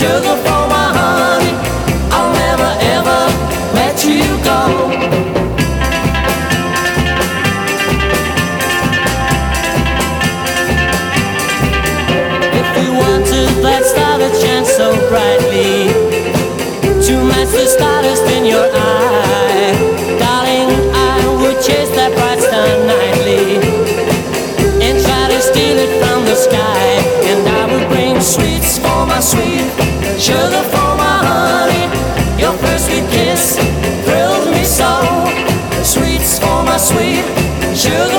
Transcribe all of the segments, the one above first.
sugar for my honey. I'll never ever let you go. If you want to that star that shines so brightly, to match the stardust in your eye, darling, I would chase that bright star nightly and try to steal it from the sky, and I would bring sweets for my sweet. Sugar for my honey, your first sweet kiss thrilled me so. Sweets for my sweet, sugar.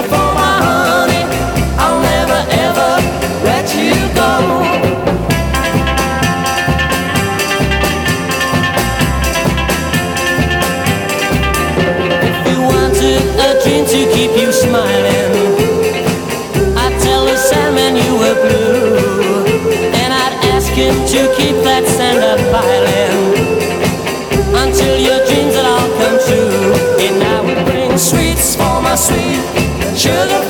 sweet sugar.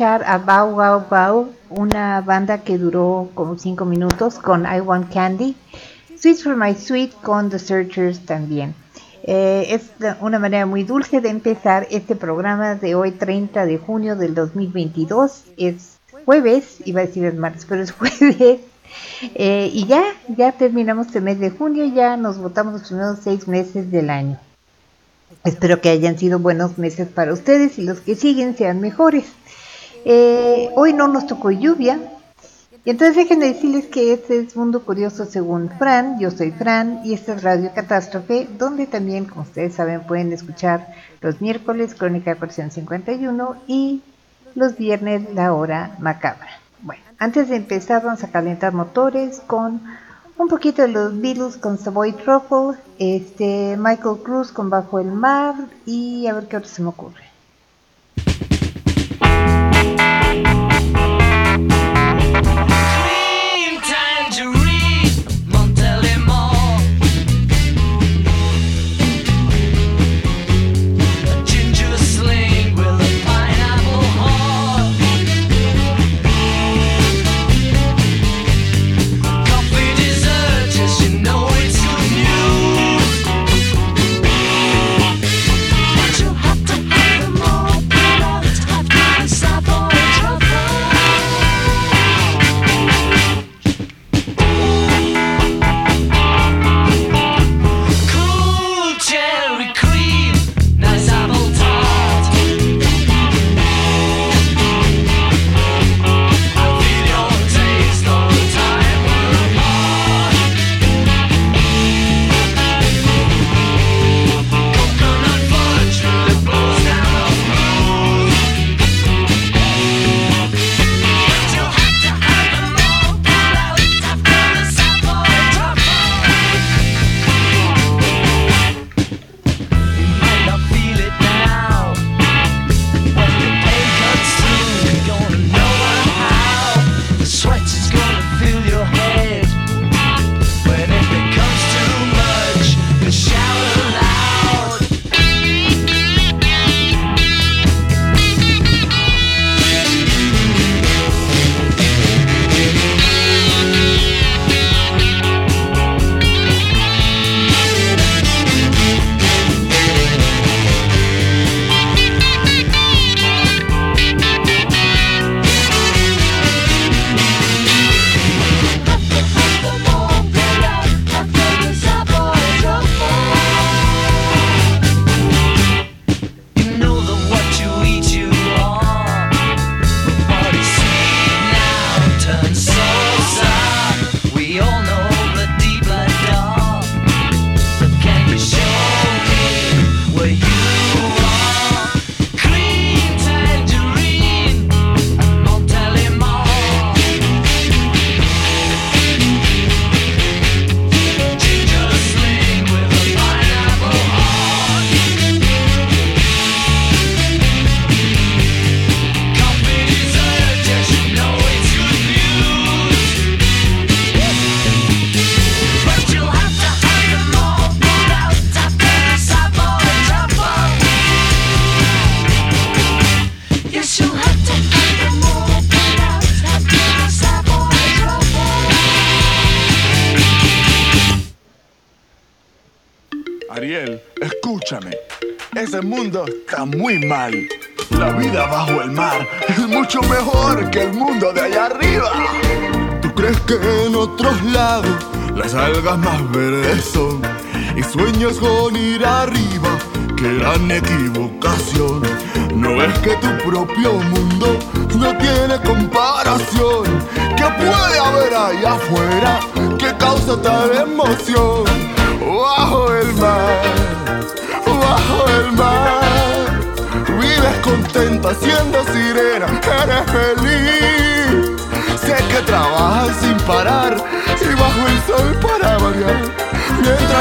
A Bow Wow Bow, una banda que duró como 5 minutos con I Want Candy. Sweet for My Sweet con The Searchers también. Eh, es una manera muy dulce de empezar este programa de hoy 30 de junio del 2022. Es jueves, iba a decir el martes, pero es jueves. Eh, y ya, ya terminamos este mes de junio, ya nos votamos los primeros seis meses del año. Espero que hayan sido buenos meses para ustedes y los que siguen sean mejores. Eh, hoy no nos tocó lluvia, y entonces déjenme decirles que este es Mundo Curioso según Fran, yo soy Fran y esta es Radio Catástrofe, donde también, como ustedes saben, pueden escuchar los miércoles Crónica 451 y los viernes La Hora Macabra. Bueno, antes de empezar vamos a calentar motores con un poquito de los Beatles con Savoy Truffle, este, Michael Cruz con Bajo el Mar y a ver qué otro se me ocurre. Muy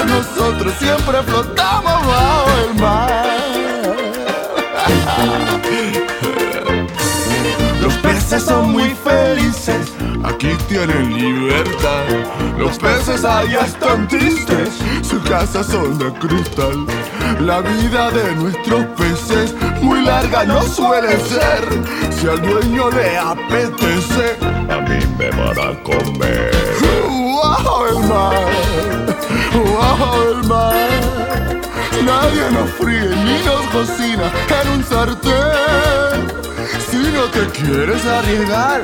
nosotros siempre flotamos bajo el mar. Los peces son muy felices, aquí tienen libertad. Los peces allá están tristes, sus casas son de cristal. La vida de nuestros peces muy larga no suele ser. Si al dueño le apetece, a mí me van a comer. ¡Bajo el mar! ¡Bajo el mar! Nadie nos fríe ni nos cocina en un sartén. Si no te quieres arriesgar,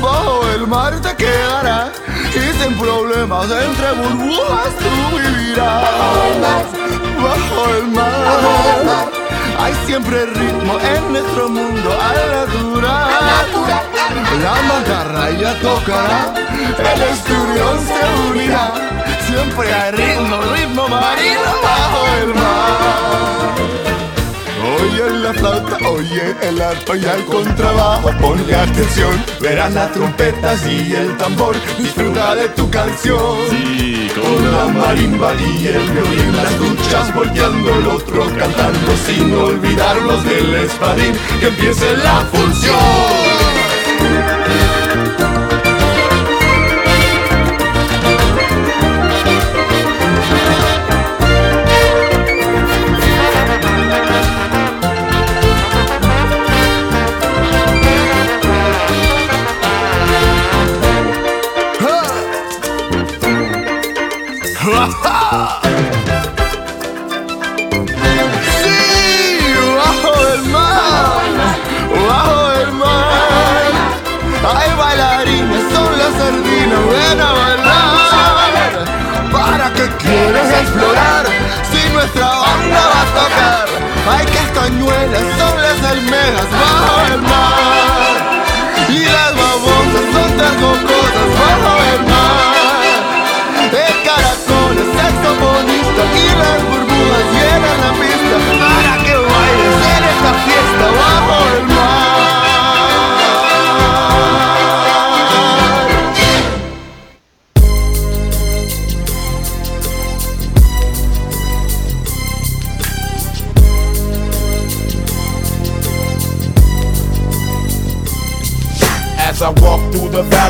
bajo el mar te quedarás. Y sin problemas entre burbujas tú vivirás. Bajo el mar. Hay siempre ritmo en nuestro mundo al natural. La macarra ya tocará, el esturión se unirá. Siempre hay ritmo, ritmo marino bajo el mar. Oye la flauta, oye el arpa y el contrabajo Ponle atención, verás las trompetas y el tambor Disfruta de tu canción. Sí, Con la marimba y el violín Las duchas volteando el otro cantando Sin olvidarnos del espadín Que empiece la función ¿Para qué quieres explorar si nuestra banda va a tocar? Hay castañuelas, son las almejas, bajo el mar. Y las babosas son tan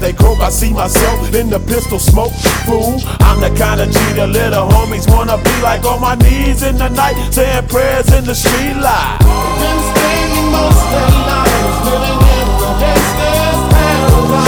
They croak, I see myself in the pistol smoke. Fool, I'm the kind of the little homies wanna be like on my knees in the night, saying prayers in the street light. Been spending most their lives living in the gangster's paradise.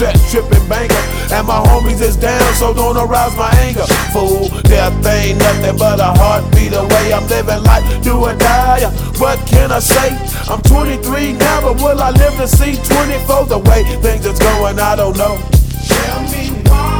set tripping banker. And my homies is down, so don't arouse my anger. Fool, death ain't nothing but a heartbeat away. I'm living life, do or die. What can I say? I'm 23 now, but will I live to see 24? The way things is going, I don't know. Tell me why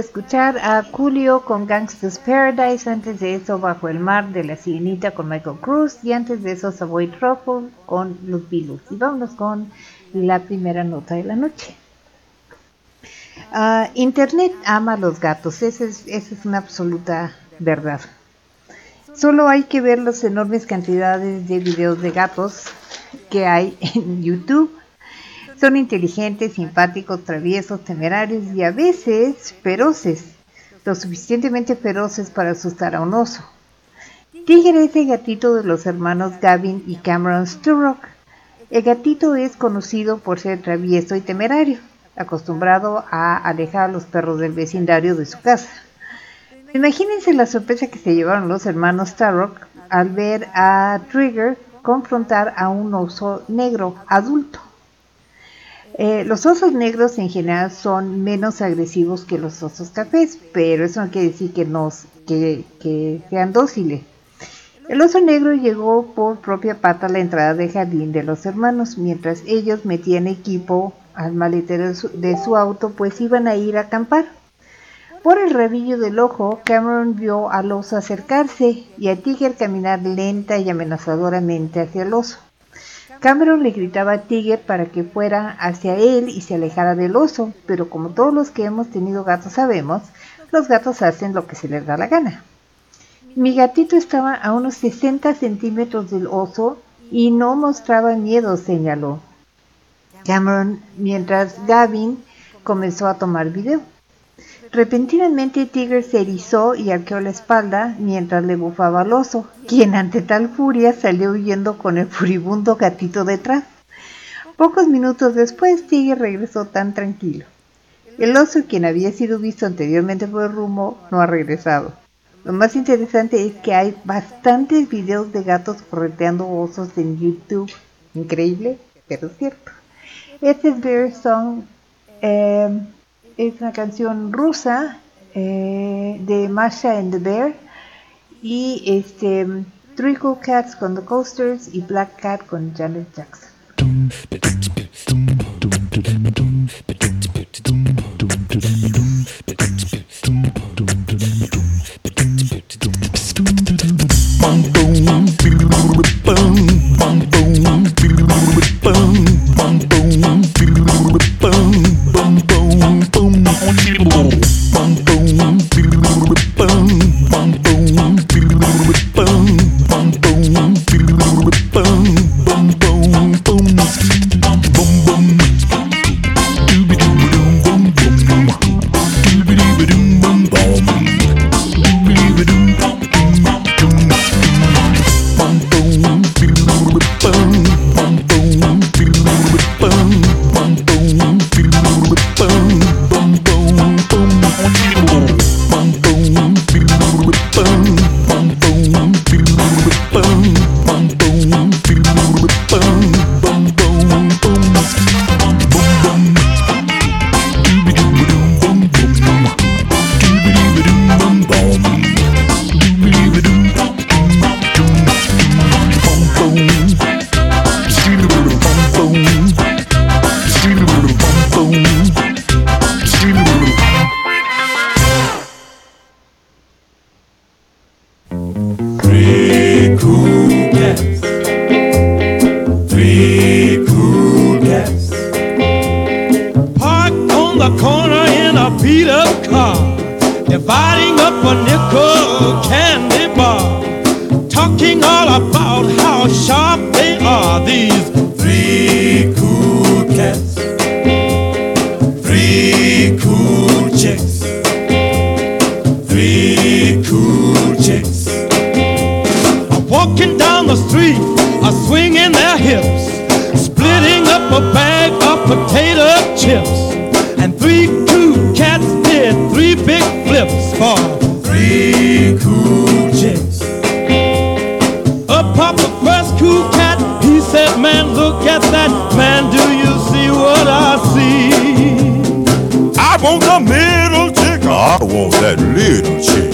Escuchar a Julio con Gangsta's Paradise, antes de eso Bajo el Mar de la Sirenita con Michael Cruz y antes de eso Savoy Truffle con Los Beatles. Y vámonos con la primera nota de la noche. Ah, Internet ama a los gatos, esa es, esa es una absoluta verdad. Solo hay que ver las enormes cantidades de videos de gatos que hay en YouTube. Son inteligentes, simpáticos, traviesos, temerarios y a veces feroces, lo suficientemente feroces para asustar a un oso. Tigre es el gatito de los hermanos Gavin y Cameron Sturrock. El gatito es conocido por ser travieso y temerario, acostumbrado a alejar a los perros del vecindario de su casa. Imagínense la sorpresa que se llevaron los hermanos Starrock al ver a Trigger confrontar a un oso negro adulto. Eh, los osos negros en general son menos agresivos que los osos cafés, pero eso no quiere decir que, nos, sean dóciles. El oso negro llegó por propia pata a la entrada del jardín de los hermanos, mientras ellos metían equipo al maletero de su, de su auto, pues iban a ir a acampar. Por el rabillo del ojo, Cameron vio al oso acercarse y a Tiger caminar lenta y amenazadoramente hacia el oso. Cameron le gritaba a Tiger para que fuera hacia él y se alejara del oso, pero como todos los que hemos tenido gatos sabemos, los gatos hacen lo que se les da la gana. Mi gatito estaba a unos 60 centímetros del oso y no mostraba miedo, señaló Cameron, mientras Gavin comenzó a tomar video. Repentinamente Tiger se erizó y arqueó la espalda mientras le bufaba al oso, quien ante tal furia salió huyendo con el furibundo gatito detrás. Pocos minutos después Tiger regresó tan tranquilo. El oso, quien había sido visto anteriormente por el rumbo, no ha regresado. Lo más interesante es que hay bastantes videos de gatos correteando osos en YouTube. Increíble, pero cierto. Este es Bear Song. eh, es una canción rusa eh, de Masha and the Bear y este Cool Cats con The Coasters y Black Cat con Janet Jackson. That little chick.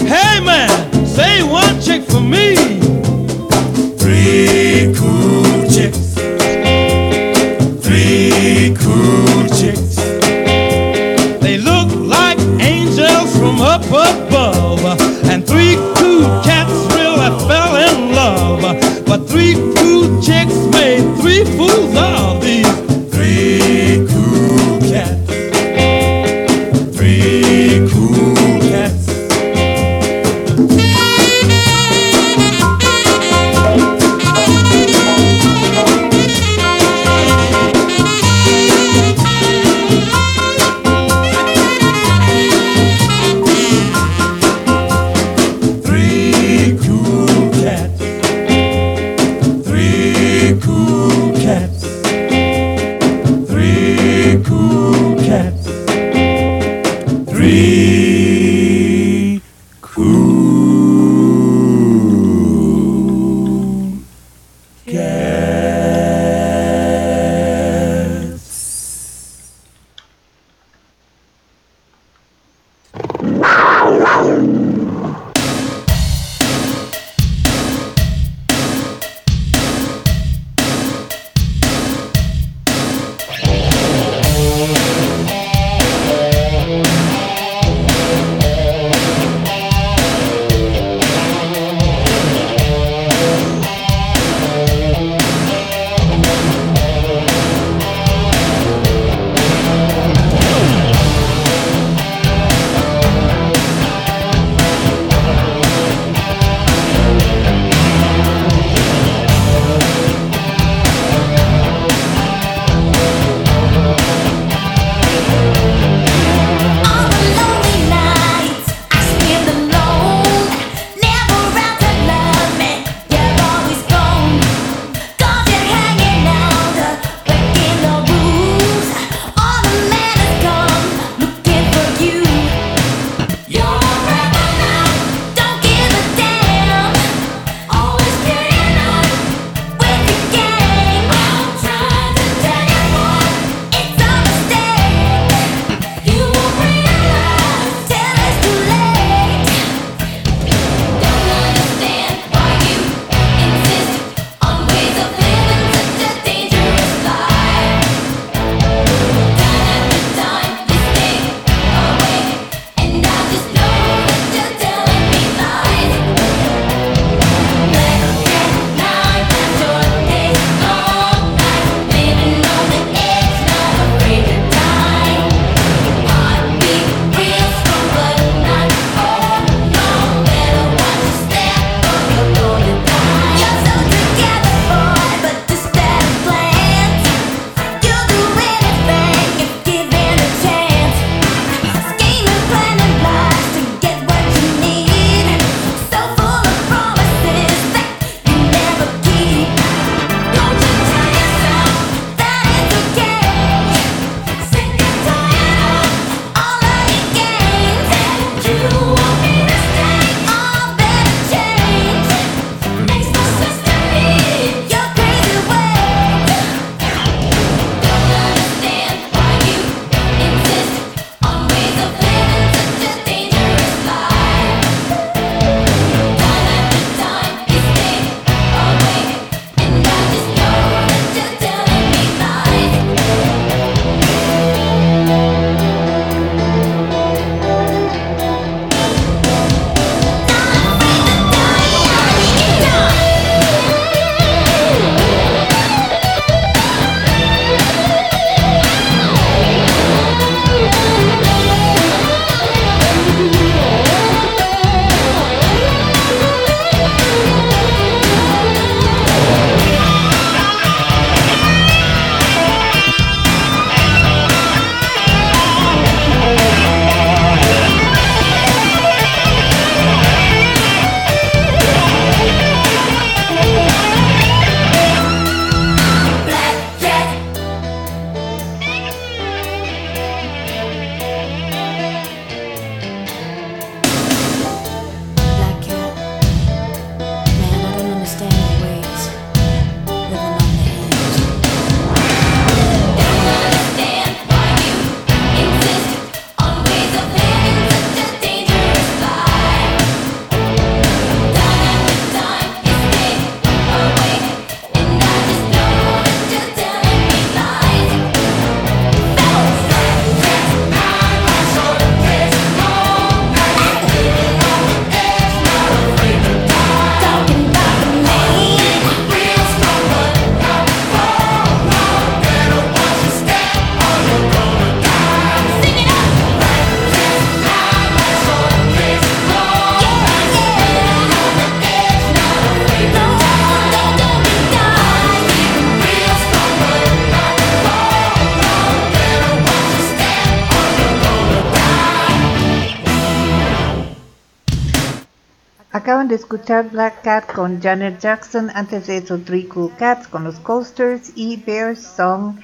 Escuchar Black Cat con Janet Jackson, antes de eso Three Cool Cats con los Coasters y Bear Song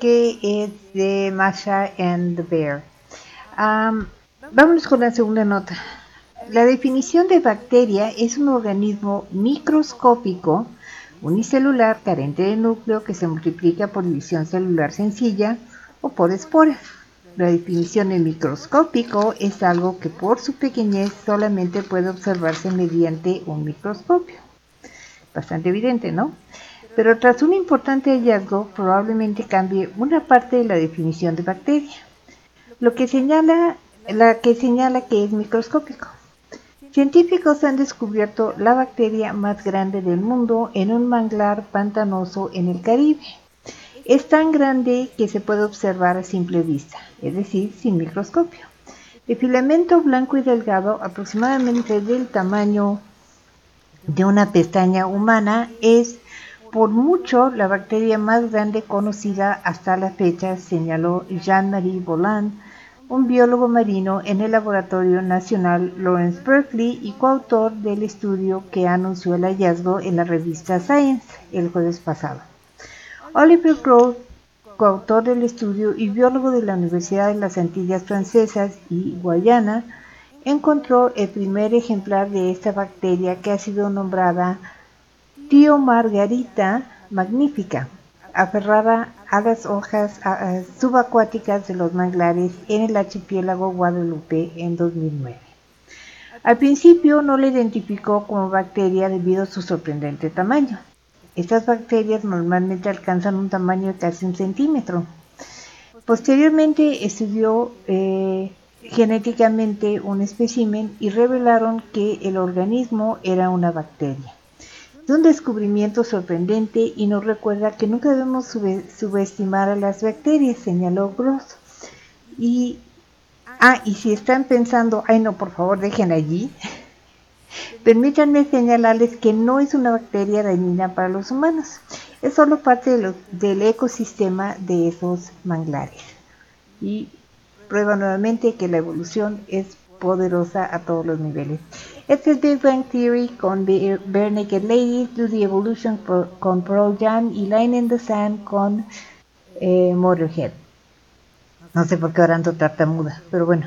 que es de Masha and the Bear. Um, vámonos con la segunda nota. La definición de bacteria es un organismo microscópico unicelular carente de núcleo que se multiplica por división celular sencilla o por esporas. La definición de microscópico es algo que por su pequeñez solamente puede observarse mediante un microscopio. Bastante evidente, ¿no? Pero tras un importante hallazgo probablemente cambie una parte de la definición de bacteria, lo que señala, la que señala que es microscópico. Científicos han descubierto la bacteria más grande del mundo en un manglar pantanoso en el Caribe. Es tan grande que se puede observar a simple vista, es decir, sin microscopio. De filamento blanco y delgado, aproximadamente del tamaño de una pestaña humana, es por mucho la bacteria más grande conocida hasta la fecha, señaló Jean-Marie Bolland, un biólogo marino en el Laboratorio Nacional Lawrence Berkeley y coautor del estudio que anunció el hallazgo en la revista Science el jueves pasado. Oliver Crowe, coautor del estudio y biólogo de la Universidad de las Antillas Francesas y Guayana, encontró el primer ejemplar de esta bacteria que ha sido nombrada Tío Margarita magnífica, aferrada a las hojas subacuáticas de los manglares en el archipiélago Guadalupe en 2009. Al principio no la identificó como bacteria debido a su sorprendente tamaño. Estas bacterias normalmente alcanzan un tamaño de casi un centímetro. Posteriormente estudió eh, genéticamente un espécimen y revelaron que el organismo era una bacteria. Es un descubrimiento sorprendente y nos recuerda que nunca debemos subestimar a las bacterias, señaló Gross. Y, ah, y si están pensando, ay no, por favor dejen allí, permítanme señalarles que no es una bacteria dañina para los humanos, es solo parte de del ecosistema de esos manglares. Y prueba nuevamente que la evolución es poderosa a todos los niveles. Este es Big Bang Theory con Bare Naked Ladies, Do the Evolution con Pearl Jam y Line in the Sand con eh, Motorhead. No sé por qué oran tartamuda, pero bueno.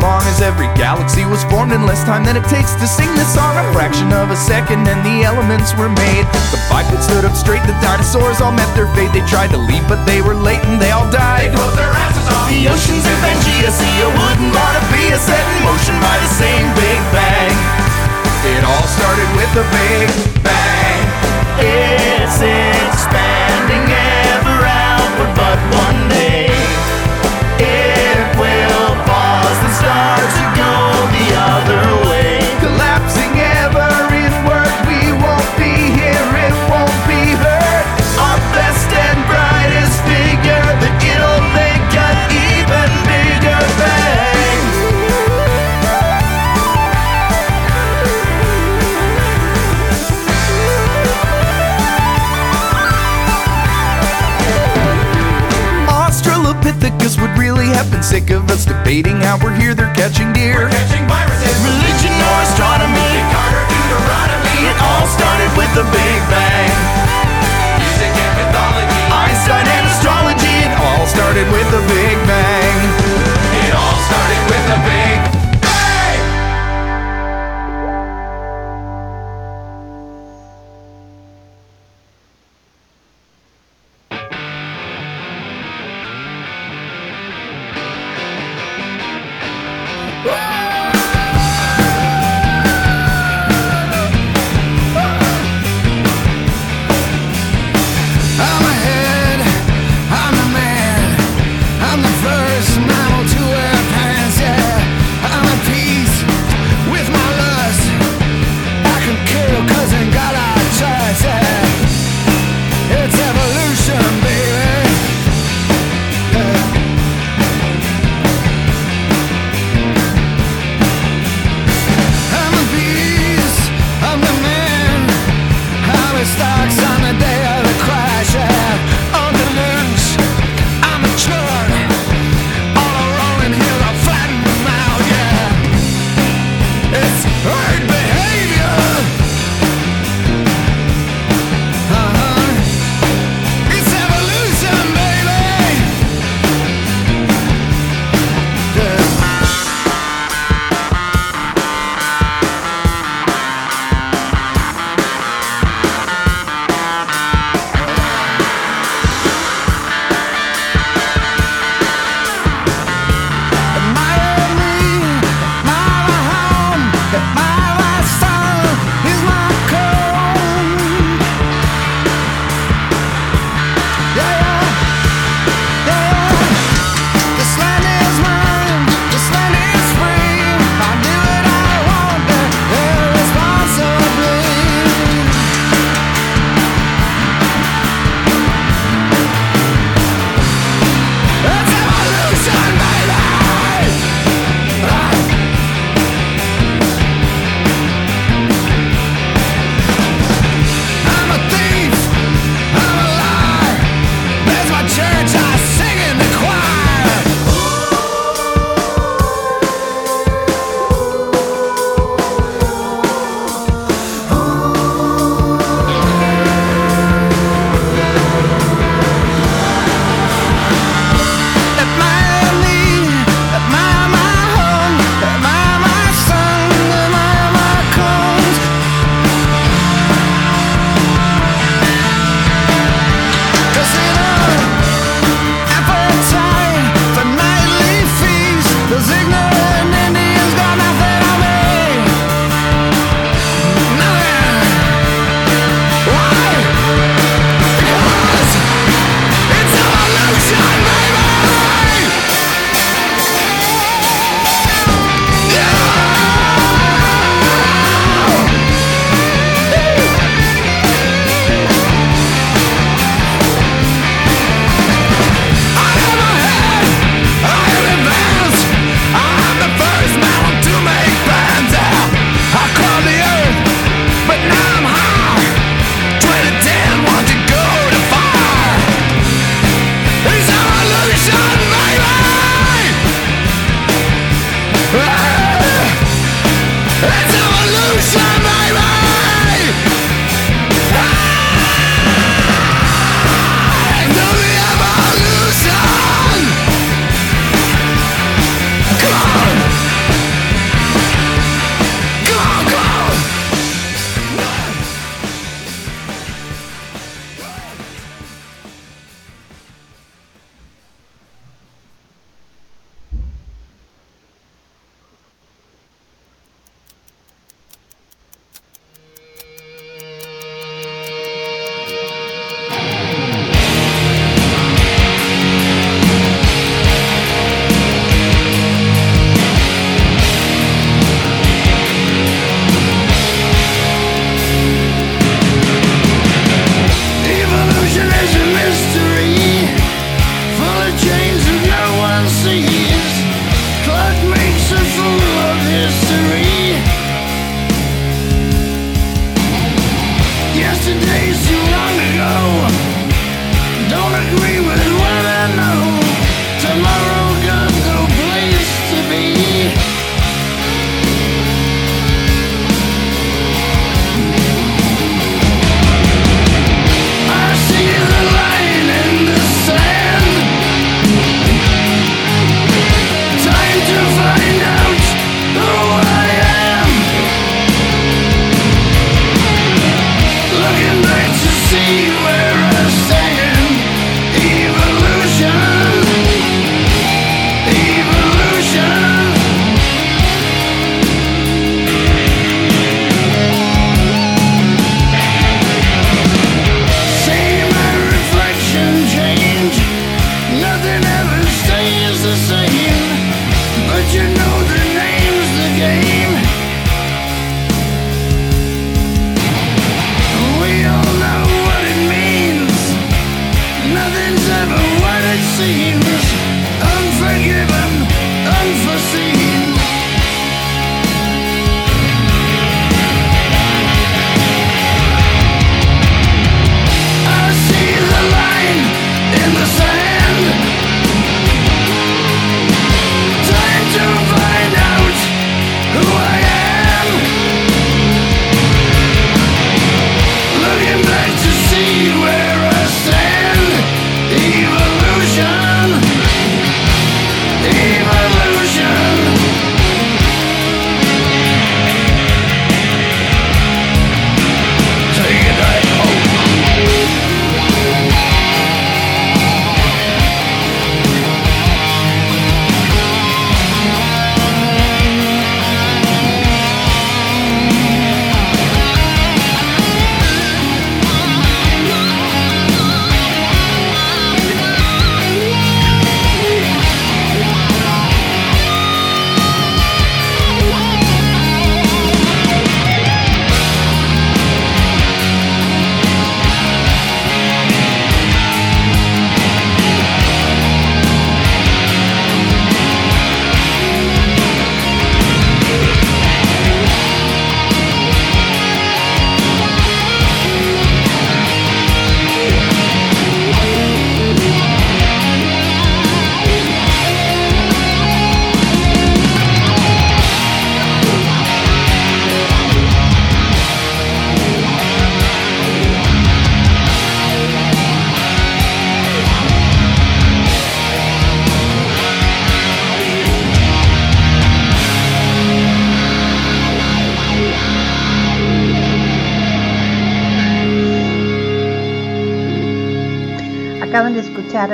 long as every galaxy was formed in less time than it takes to sing this song. A fraction of a second and the elements were made. The bipeds stood up straight, the dinosaurs all met their fate. They tried to leave, but they were late and they all died. They their asses off. The oceans of Pangea, see wouldn't wanna be a set in motion by the same Big Bang. It all started with a Big Bang. It's expanding ever outward, but one day have been sick of us debating how we're here, they're catching deer. Catching viruses religion or astronomy, It all started with the Big Bang. Music and mythology, Einstein and astrology, it all started with the Big Bang.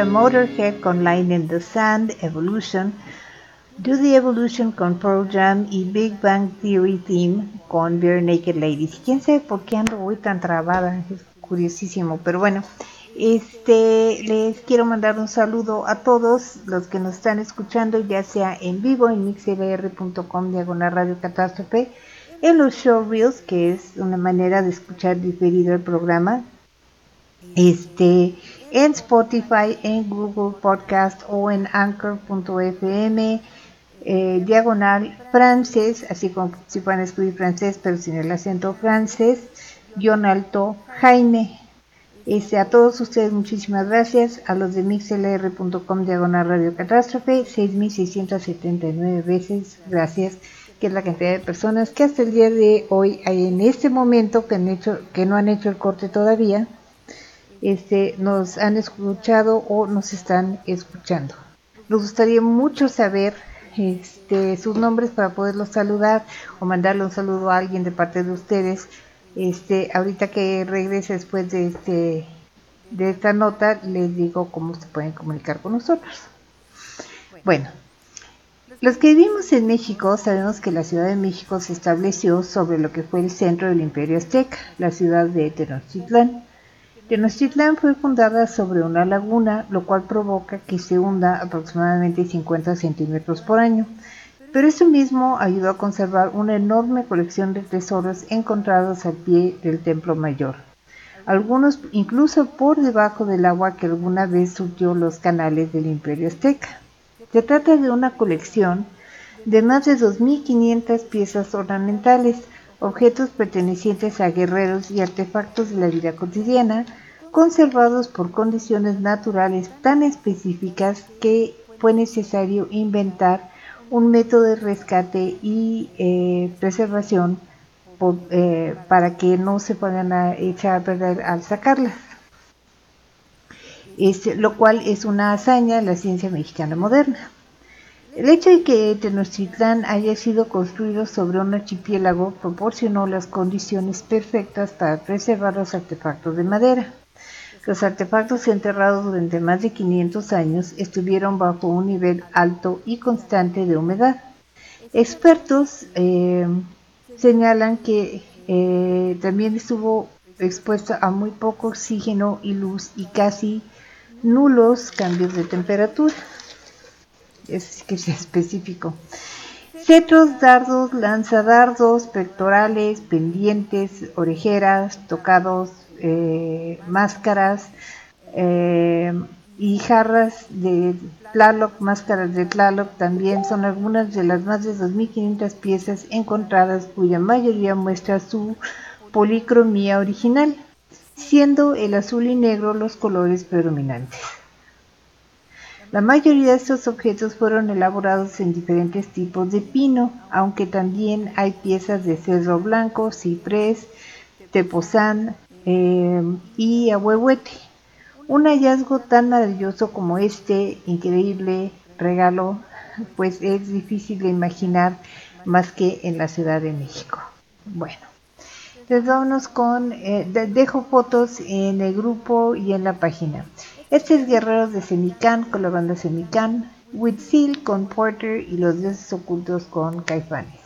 Motorhead con Line in the Sand, Evolution, Do the Evolution con Pearl Jam y Big Bang Theory Theme con Bare Naked Ladies. ¿Quién sabe por qué ando hoy tan trabada? Es curiosísimo, pero bueno. Este, les quiero mandar un saludo a todos los que nos están escuchando, ya sea en vivo en mixlr.com diagonal radio catástrofe, en los showreels, que es una manera de escuchar diferido el programa, este, en Spotify, en Google Podcast o en anchor.fm, eh, diagonal francés, así como si pueden escribir francés, pero sin el acento francés, guion alto Jaime. Este, a todos ustedes muchísimas gracias, a los de mixlr.com diagonal radio catástrofe, 6679 veces, gracias, que es la cantidad de personas que hasta el día de hoy, en este momento, que, han hecho, que no han hecho el corte todavía, este, nos han escuchado o nos están escuchando. Nos gustaría mucho saber este, sus nombres para poderlos saludar o mandarle un saludo a alguien de parte de ustedes. Este, ahorita que regrese después de este de esta nota les digo cómo se pueden comunicar con nosotros. Bueno, los que vivimos en México sabemos que la Ciudad de México se estableció sobre lo que fue el centro del Imperio Azteca, la ciudad de Tenochtitlán. Tenochtitlán fue fundada sobre una laguna, lo cual provoca que se hunda aproximadamente 50 centímetros por año. Pero eso mismo ayudó a conservar una enorme colección de tesoros encontrados al pie del Templo Mayor. Algunos incluso por debajo del agua que alguna vez surgió los canales del Imperio Azteca. Se trata de una colección de más de 2.500 piezas ornamentales, objetos pertenecientes a guerreros y artefactos de la vida cotidiana, conservados por condiciones naturales tan específicas que fue necesario inventar un método de rescate y eh, preservación eh, para que no se puedan a echar a perder al sacarlas. Este, lo cual es una hazaña en la ciencia mexicana moderna. El hecho de que Tenochtitlán haya sido construido sobre un archipiélago proporcionó las condiciones perfectas para preservar los artefactos de madera. Los artefactos enterrados durante más de 500 años estuvieron bajo un nivel alto y constante de humedad. Expertos eh, señalan que eh, también estuvo expuesto a muy poco oxígeno y luz y casi nulos cambios de temperatura. Es específico. Cetros, dardos, lanzadardos, pectorales, pendientes, orejeras, tocados, eh, máscaras eh, y jarras de Tlaloc, máscaras de Tlaloc también son algunas de las más de 2.500 piezas encontradas cuya mayoría muestra su policromía original, siendo el azul y negro los colores predominantes. La mayoría de estos objetos fueron elaborados en diferentes tipos de pino, aunque también hay piezas de cedro blanco, ciprés, tepozán eh, y ahuehuete. Un hallazgo tan maravilloso como este increíble regalo, pues es difícil de imaginar más que en la Ciudad de México. Bueno, les vámonos con, eh, dejo fotos en el grupo y en la página. Este es Guerreros de Semicán con la banda Semicán, Seal con Porter y los dioses ocultos con Caifanes.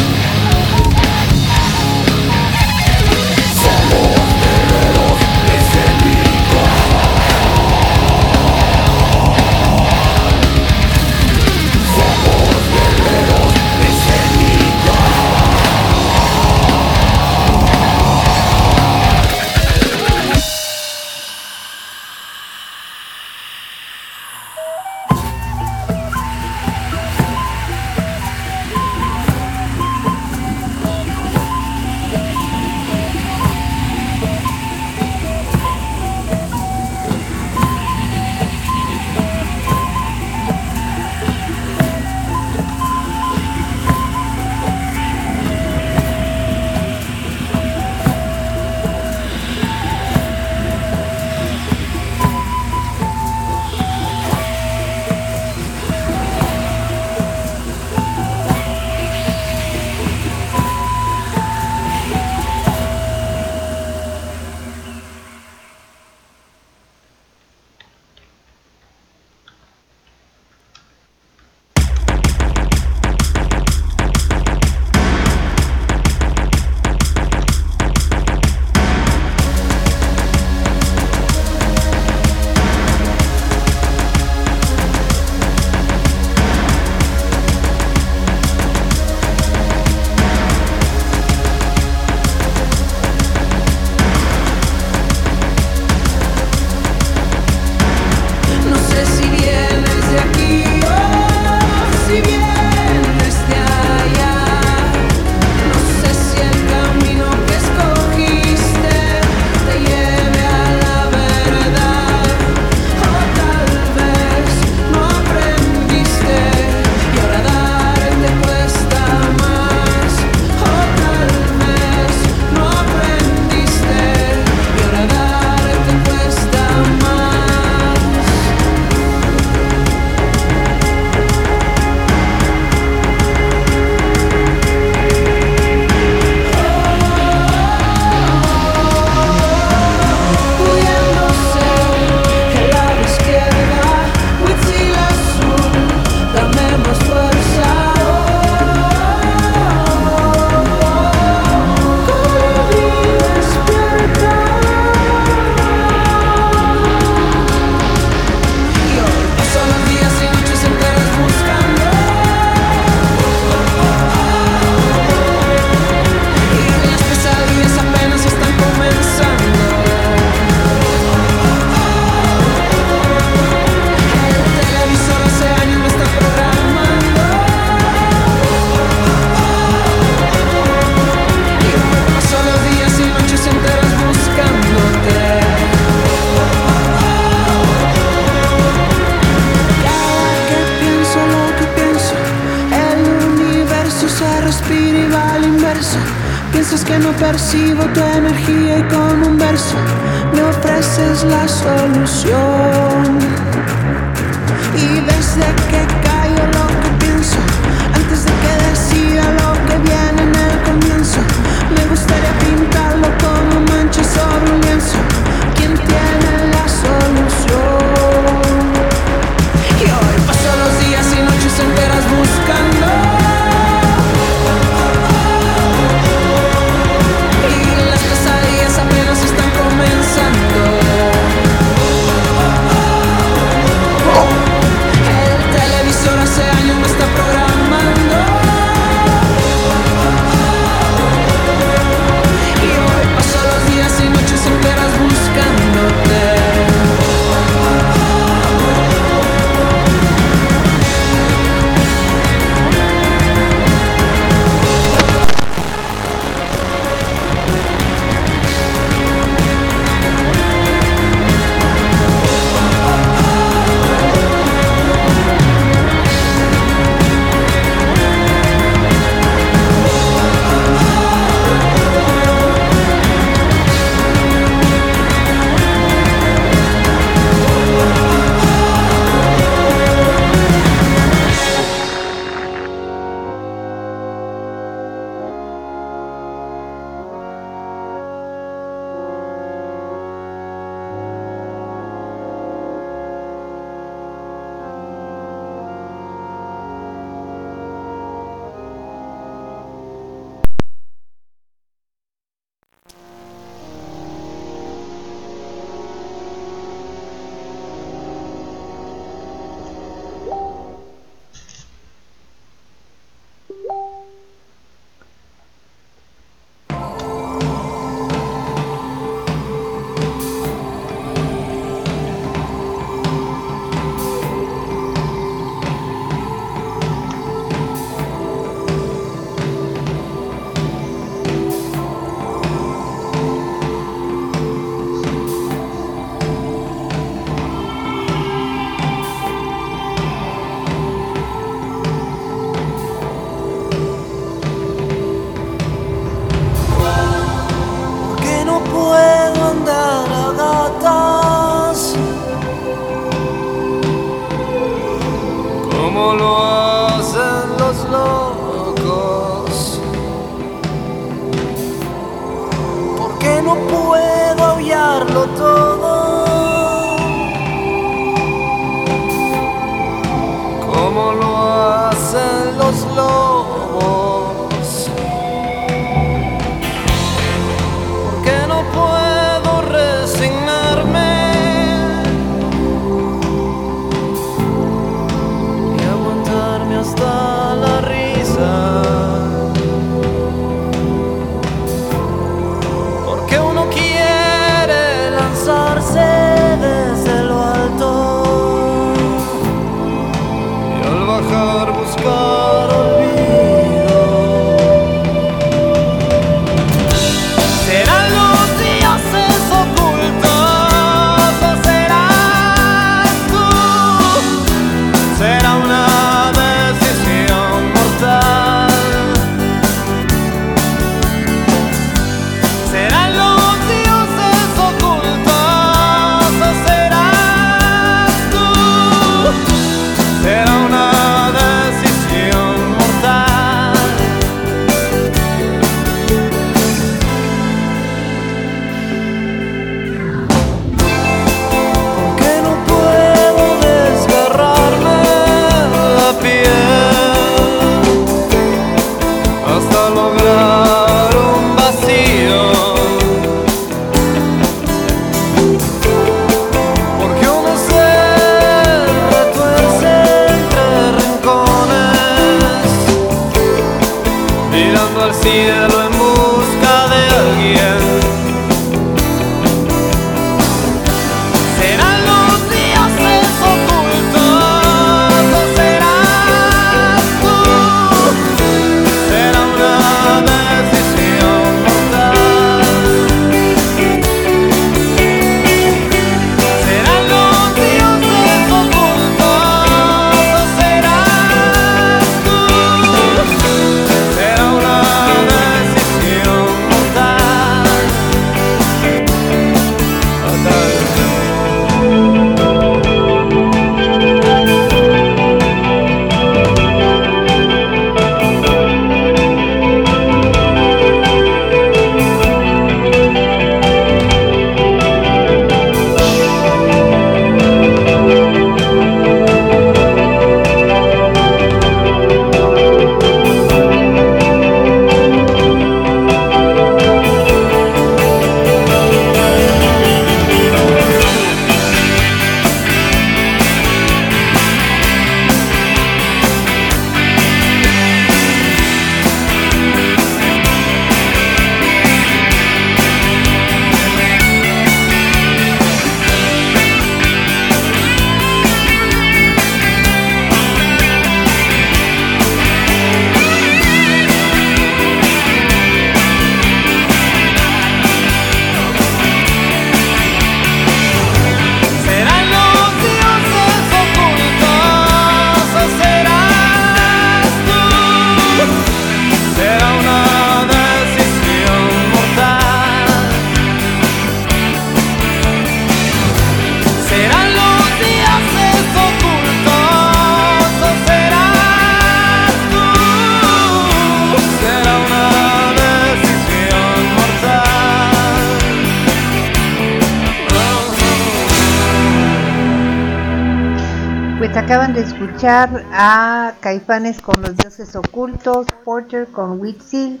A Caifanes con los dioses ocultos, Porter con Whitfield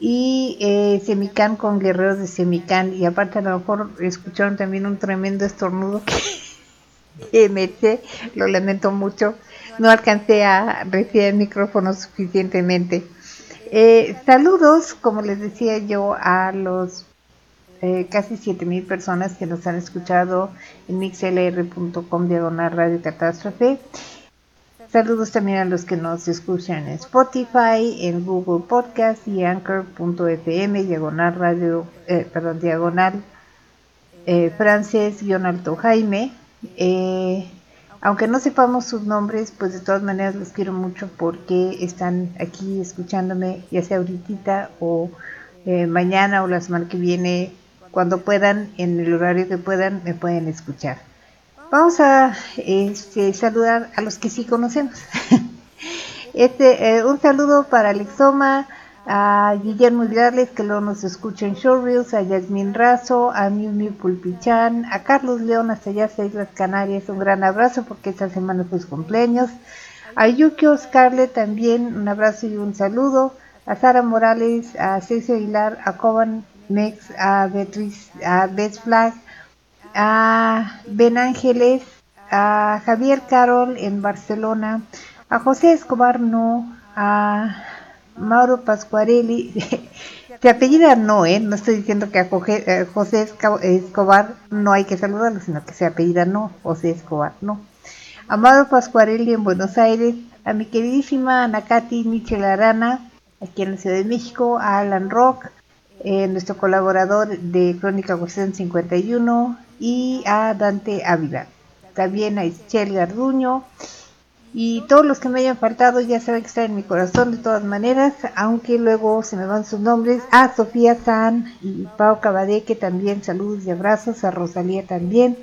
y eh, Semicán con Guerreros de Semicán. Y aparte a lo mejor escucharon también un tremendo estornudo que me lo lamento mucho. No alcancé a recibir el micrófono suficientemente. Eh, saludos, como les decía yo, a los eh, casi 7000 personas que nos han escuchado en mixlr.com diagonal radio catástrofe. Saludos también a los que nos escuchan en Spotify, en Google Podcast y Anchor.fm diagonal radio, eh, perdón, diagonal eh, francés guion Jaime. Eh, aunque no sepamos sus nombres, pues de todas maneras los quiero mucho porque están aquí escuchándome, ya sea ahorita o eh, mañana o la semana que viene, cuando puedan, en el horario que puedan, me pueden escuchar. Vamos a este, saludar a los que sí conocemos. este, eh, un saludo para Alexoma, a Guillermo Hidales, que luego nos escucha en Showreels, a Yasmin Razo, a Miu Miu Pulpichán, a Carlos León hasta allá, hasta Islas Canarias, un gran abrazo porque esta semana fue su cumpleaños. A Yukio Scarlett también, un abrazo y un saludo. A Sara Morales, a Cecil Aguilar, a Coban Mex, a Beatriz, a Beth Flag, a Ben Ángeles, a Javier Carol en Barcelona, a José Escobar No, a Mauro Pascuarelli, se apellida no, ¿eh? no estoy diciendo que a José Escobar no hay que saludarlo, sino que se apellida no, José Escobar no. A Mauro Pascuarelli en Buenos Aires, a mi queridísima Ana Katy Michel Arana, aquí en la Ciudad de México, a Alan Rock, eh, nuestro colaborador de Crónica Cuestión 51, y a Dante Ávila. También a Ischel Garduño, y todos los que me hayan faltado ya saben que están en mi corazón de todas maneras, aunque luego se me van sus nombres. A Sofía San y Pau Cabadé, que también saludos y abrazos. A Rosalía también.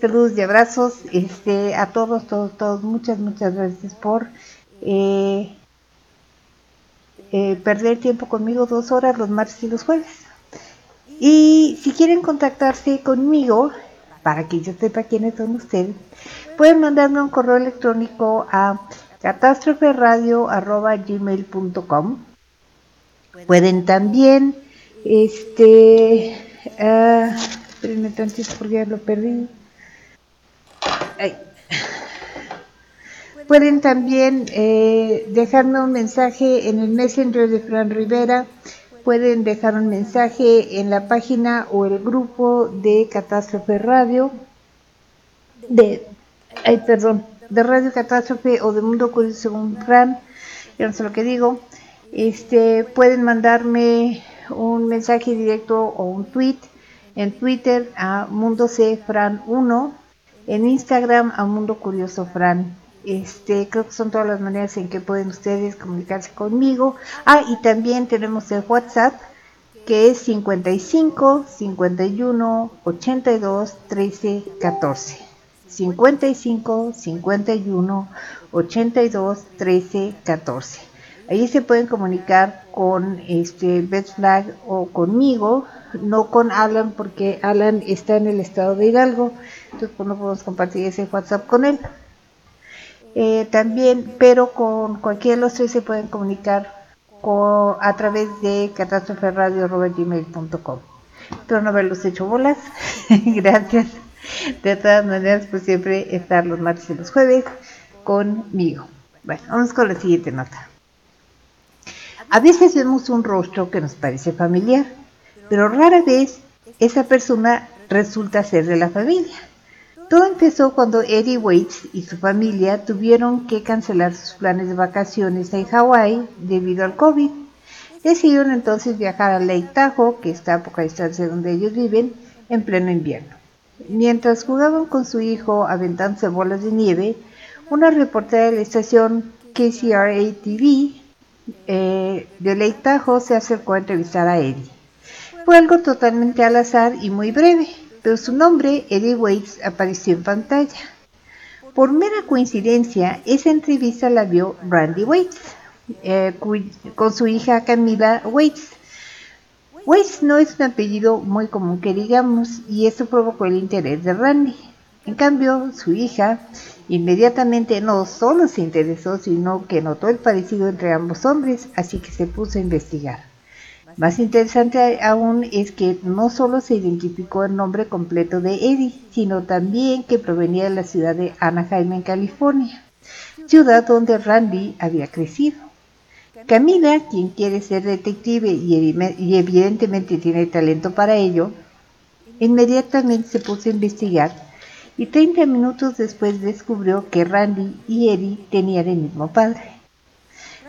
Saludos y abrazos este, a todos, todos, todos. Muchas, muchas gracias por eh, eh, perder tiempo conmigo dos horas los martes y los jueves. Y si quieren contactarse conmigo, para que yo sepa quiénes son ustedes, pueden mandarme un correo electrónico a catástroferadio.gmail.com Pueden también, este, ah, espérenme tantito porque ya lo perdí. Pueden también eh, dejarme un mensaje en el Messenger de Fran Rivera. Pueden dejar un mensaje en la página o el grupo de Catástrofe Radio. De, ay, perdón, de Radio Catástrofe o de Mundo Curioso según Fran. Yo no sé lo que digo. Este, pueden mandarme un mensaje directo o un tweet en Twitter a Mundo C Fran 1, en Instagram a Mundo Curioso Fran. Este, creo que son todas las maneras en que pueden ustedes comunicarse conmigo. Ah, y también tenemos el WhatsApp que es 55 51 82 13 14. 55 51 82 13 14. Ahí se pueden comunicar con este Best o conmigo, no con Alan porque Alan está en el estado de Hidalgo, entonces pues no podemos compartir ese WhatsApp con él. Eh, también, pero con cualquiera de los tres se pueden comunicar co- a través de catástroferadio.gmail.com. Espero no haberlos hecho bolas. Gracias. De todas maneras, pues siempre estar los martes y los jueves conmigo. Bueno, vamos con la siguiente nota. A veces vemos un rostro que nos parece familiar, pero rara vez esa persona resulta ser de la familia. Todo empezó cuando Eddie Waits y su familia tuvieron que cancelar sus planes de vacaciones en Hawái debido al COVID. Decidieron entonces viajar a Lake Tahoe, que está a poca distancia de donde ellos viven, en pleno invierno. Mientras jugaban con su hijo aventándose bolas de nieve, una reportera de la estación KCRA TV eh, de Lake Tahoe se acercó a entrevistar a Eddie. Fue algo totalmente al azar y muy breve, pero su nombre, Eddie Waits, apareció en pantalla. Por mera coincidencia, esa entrevista la vio Randy Waits, eh, con su hija Camila Waits. Waits no es un apellido muy común que digamos, y esto provocó el interés de Randy. En cambio, su hija inmediatamente no solo se interesó, sino que notó el parecido entre ambos hombres, así que se puso a investigar. Más interesante aún es que no solo se identificó el nombre completo de Eddie, sino también que provenía de la ciudad de Anaheim, en California, ciudad donde Randy había crecido. Camila, quien quiere ser detective y, evidentemente tiene talento para ello, inmediatamente se puso a investigar y 30 minutos después descubrió que Randy y Eddie tenían el mismo padre.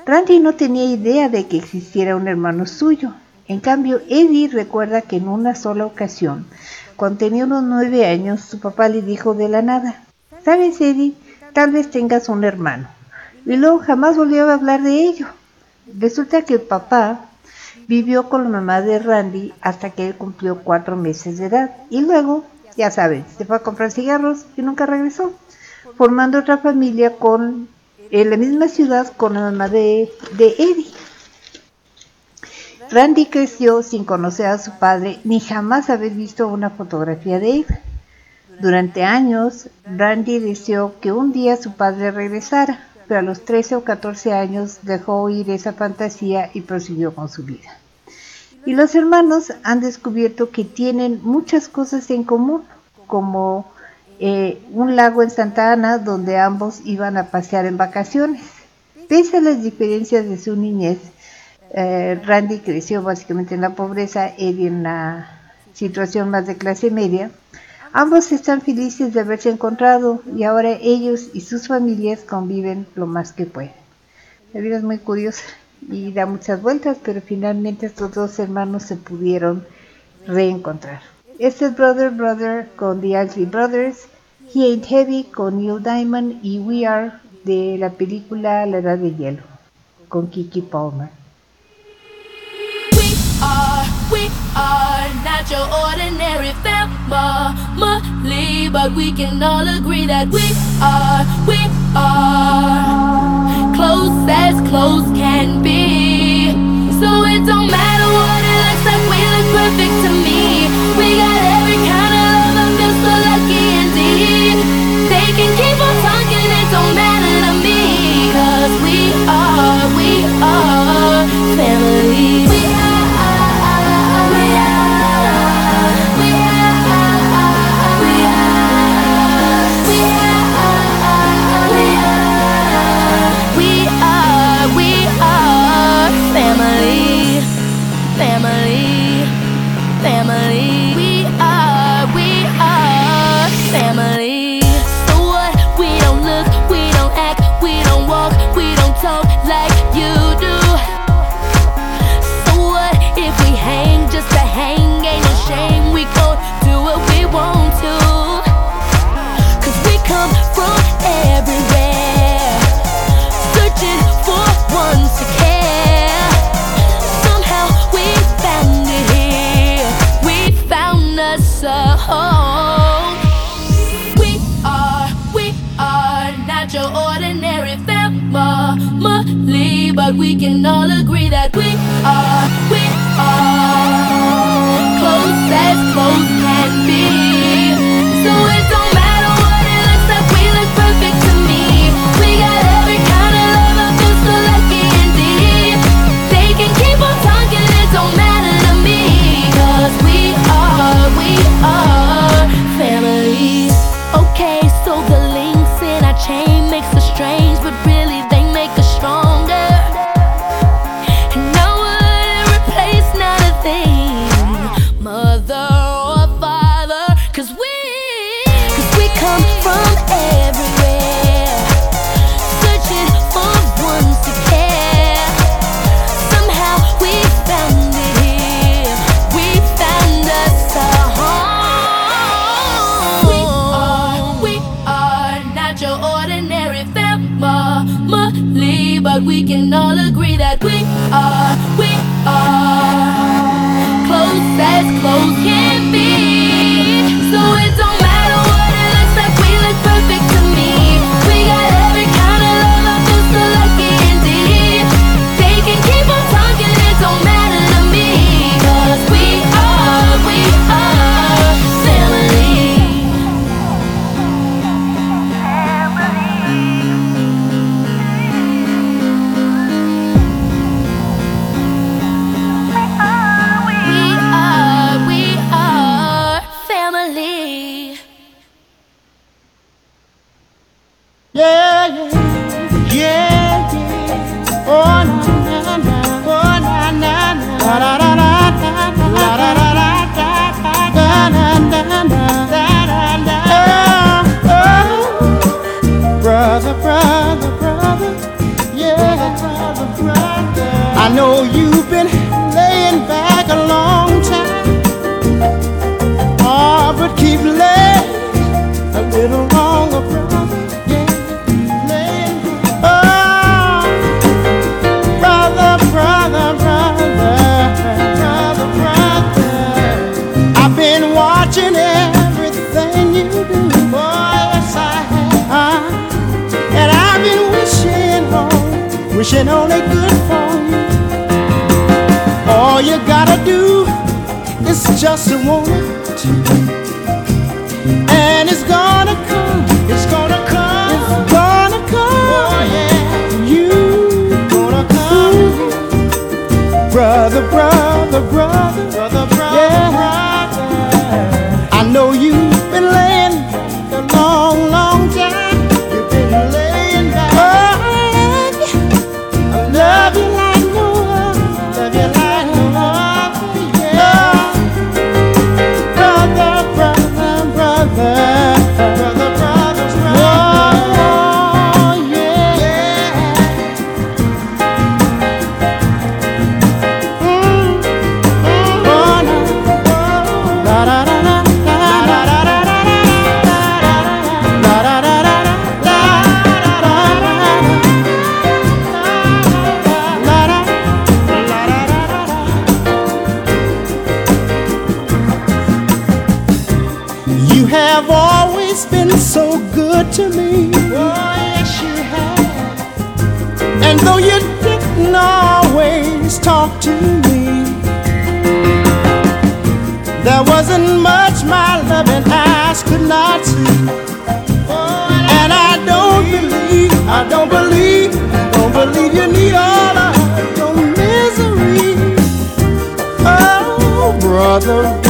Randy no tenía idea de que existiera un hermano suyo. En cambio, Eddie recuerda que en una sola ocasión, cuando tenía unos nueve años, su papá le dijo de la nada, ¿sabes, Eddie? Tal vez tengas un hermano. Y luego jamás volvió a hablar de ello. Resulta que el papá vivió con la mamá de Randy hasta que él cumplió cuatro meses de edad. Y luego, ya saben, se fue a comprar cigarros y nunca regresó, formando otra familia con en la misma ciudad con la mamá de, de Eddie. Randy creció sin conocer a su padre ni jamás haber visto una fotografía de él. Durante años, Randy deseó que un día su padre regresara, pero a los 13 o 14 años dejó oír esa fantasía y prosiguió con su vida. Y los hermanos han descubierto que tienen muchas cosas en común, como eh, un lago en Santa Ana donde ambos iban a pasear en vacaciones. Pese a las diferencias de su niñez, eh, Randy creció básicamente en la pobreza, Eddie en una situación más de clase media. Ambos están felices de haberse encontrado y ahora ellos y sus familias conviven lo más que pueden. La vida es muy curiosa y da muchas vueltas, pero finalmente estos dos hermanos se pudieron reencontrar. Es Brother Brother con The Ugly Brothers, He Ain't Heavy con Neil Diamond y We Are de la película La Edad de Hielo con Kiki Palmer. We are, we are not your ordinary family, but we can all agree that we are, we are close as close can be. So it don't matter what it looks like, we look perfect to me. Keep on talking, it don't matter to me. Cause we are, we are but we can all agree that we are, to me. Oh, yes, you have. And though you didn't always talk to me, there wasn't much my loving eyes could not see. And I don't believe, I don't believe, don't believe you need all of your misery. Oh, brother.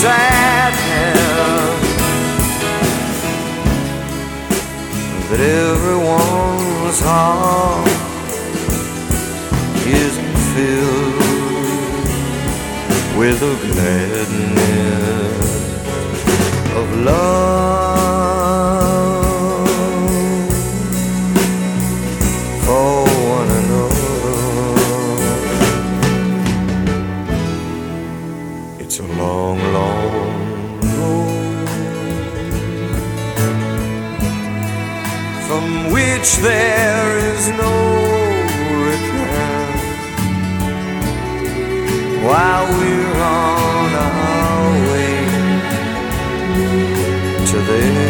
Sadness that everyone's heart isn't filled with the gladness of love which there is no return. While we're on our way to there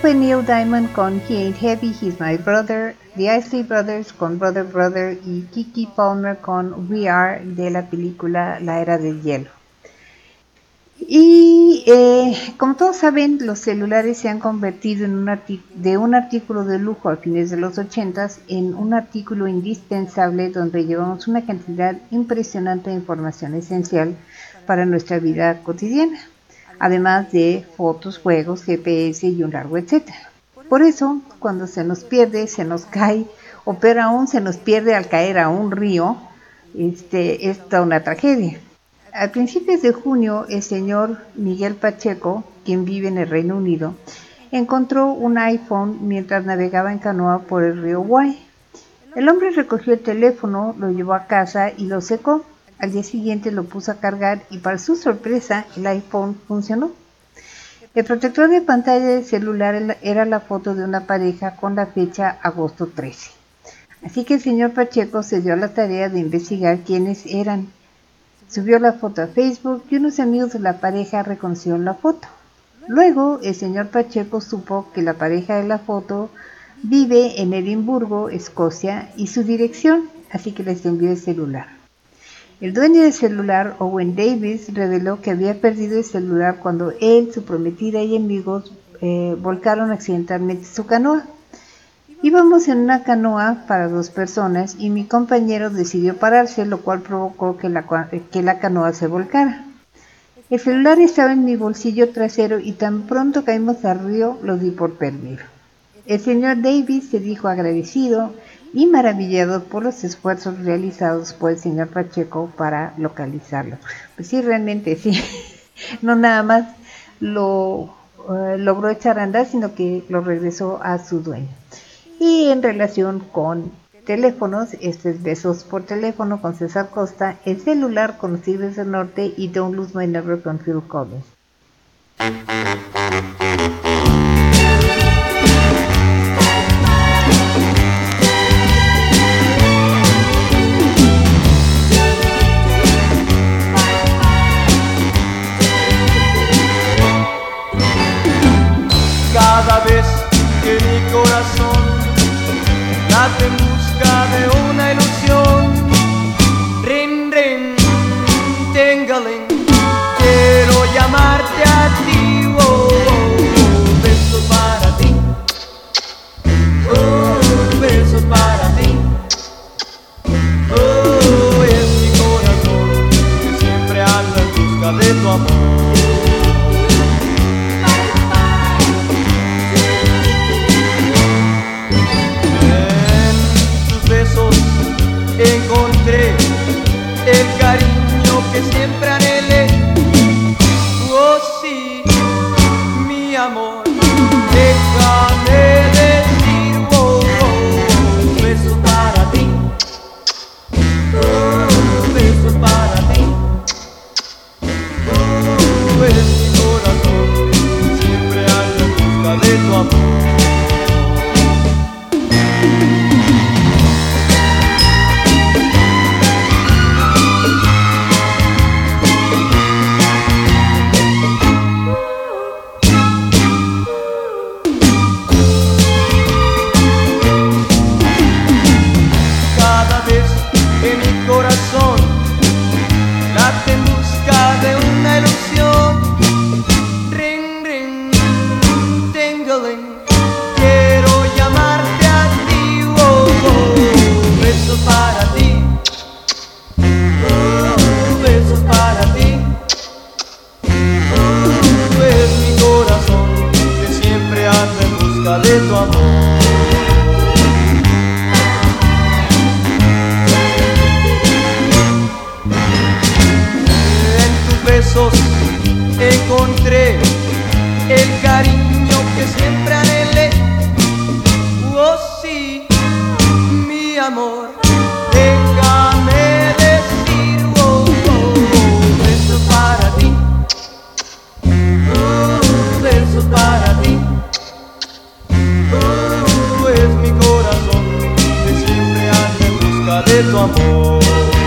fue Neil Diamond con He Ain't Heavy, He's My Brother, The Isley Brothers con Brother Brother y Kiki Palmer con We Are de la película La Era del Hielo. Y eh, como todos saben, los celulares se han convertido en un de un artículo de lujo a fines de los 80 en un artículo indispensable donde llevamos una cantidad impresionante de información esencial para nuestra vida cotidiana, además de fotos, juegos, GPS y un largo etcétera. Por eso, cuando se nos pierde, se nos cae, o peor aún, se nos pierde al caer a un río, este, es toda una tragedia. A principios de junio, el señor Miguel Pacheco, quien vive en el Reino Unido, encontró un iPhone mientras navegaba en canoa por el río Wye. El hombre recogió el teléfono, lo llevó a casa y lo secó. Al día siguiente lo puso a cargar y para su sorpresa el iPhone funcionó. El protector de pantalla del celular era la foto de una pareja con la fecha agosto 13. Así que el señor Pacheco se dio a la tarea de investigar quiénes eran. Subió la foto a Facebook y unos amigos de la pareja reconocieron la foto. Luego, el señor Pacheco supo que la pareja de la foto vive en Edimburgo, Escocia, y su dirección, así que les envió el celular. El dueño del celular, Owen Davis, reveló que había perdido el celular cuando él, su prometida y amigos eh, volcaron accidentalmente su canoa. Íbamos en una canoa para dos personas y mi compañero decidió pararse, lo cual provocó que la, canoa se volcara. El celular estaba en mi bolsillo trasero y tan pronto caímos al río lo di por perdido. El señor Davis se dijo agradecido y maravillado por los esfuerzos realizados por el señor Pacheco para localizarlo. Pues sí, realmente sí. No nada más lo eh, logró echar a andar, sino que lo regresó a su dueño. Y en relación con teléfonos, este es Besos por teléfono con César Costa, el celular con los Tigres del Norte y Don't Lose My Number con Phil Collins. que siempre amor.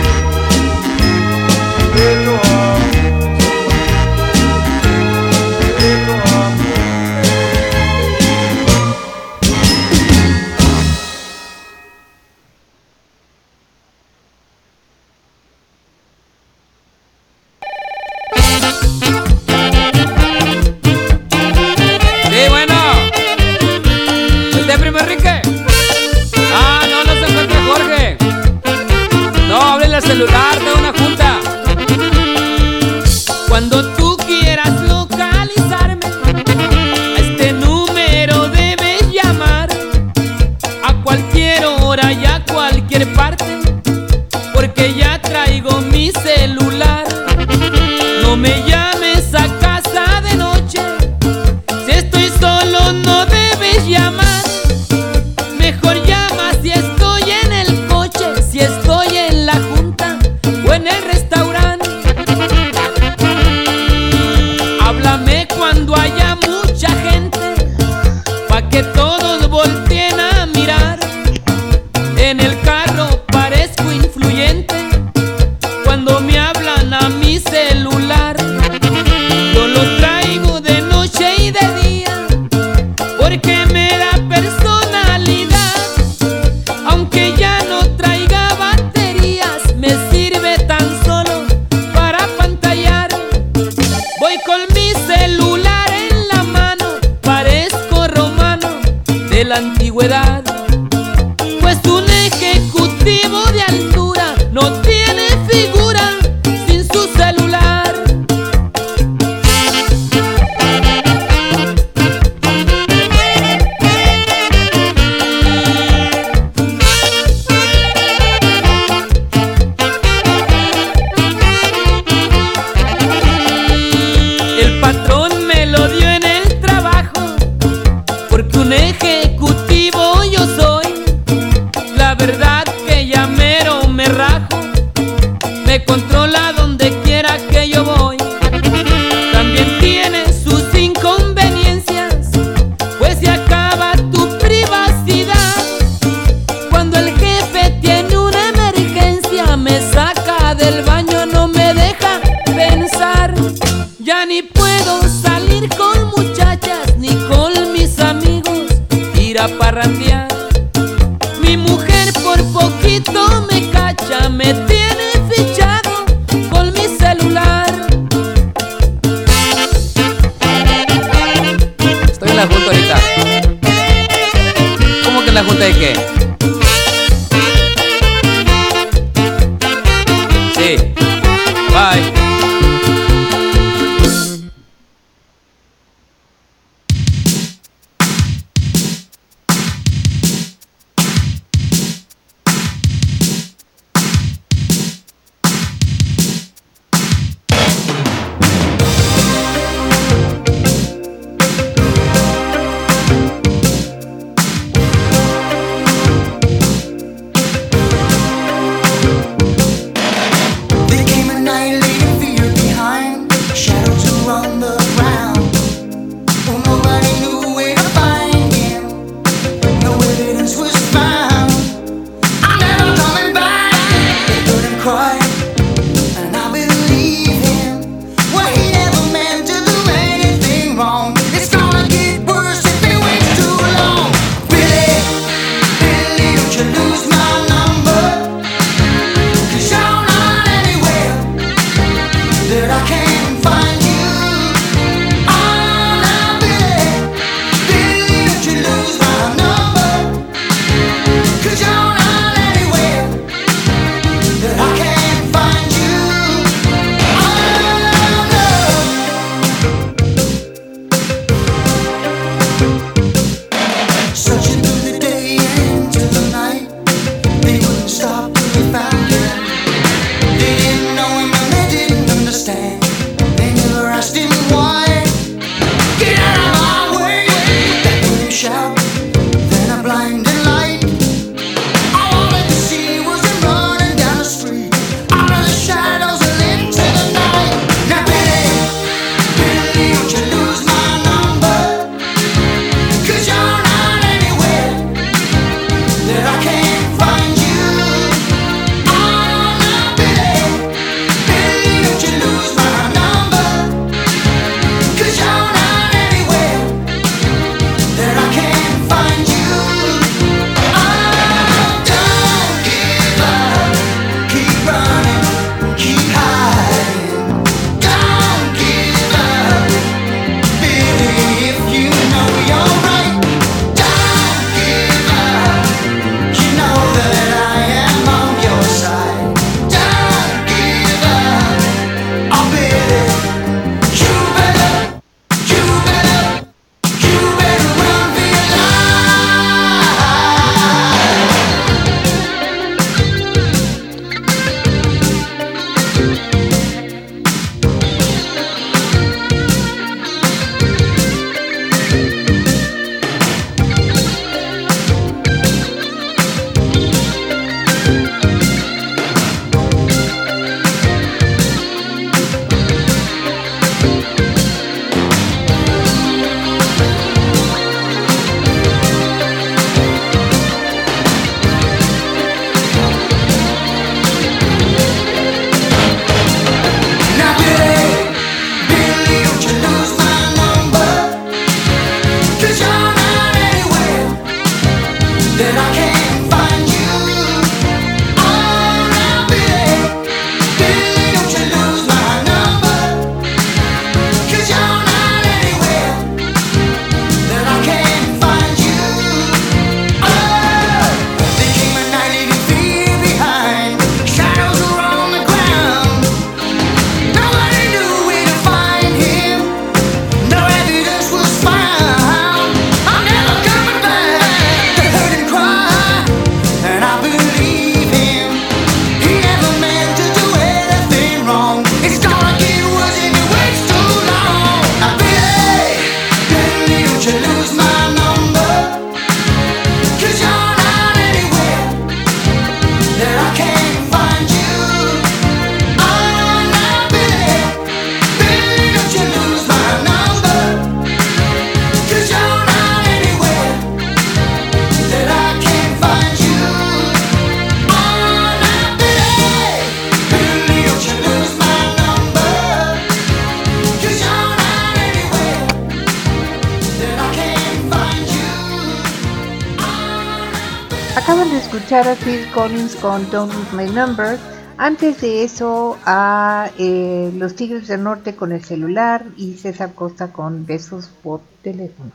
Collins con Don't Lose My Number. Antes de eso a eh, Los Tigres del Norte con el celular y César Costa con Besos por teléfono.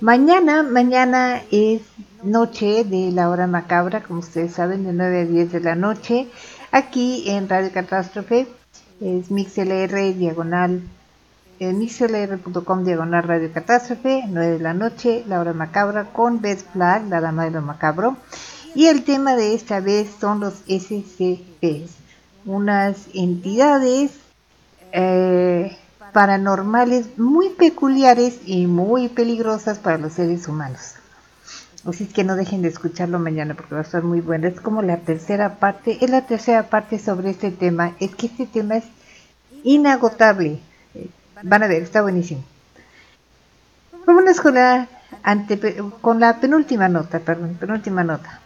Mañana, mañana es noche de la hora macabra, como ustedes saben, de 9 a 10 de la noche, aquí en Radio Catástrofe. Es MixLR diagonal en mixlr.com diagonal radio catástrofe, 9 de la noche, la hora macabra con Beth Flag, la dama de lo macabro. Y el tema de esta vez son los SCPs, unas entidades eh, paranormales muy peculiares y muy peligrosas para los seres humanos. Así es que no dejen de escucharlo mañana porque va a estar muy bueno. Es como la tercera parte, es la tercera parte sobre este tema. Es que este tema es inagotable. Van a ver, está buenísimo. Vámonos con la, ante, con la penúltima nota, perdón, penúltima nota.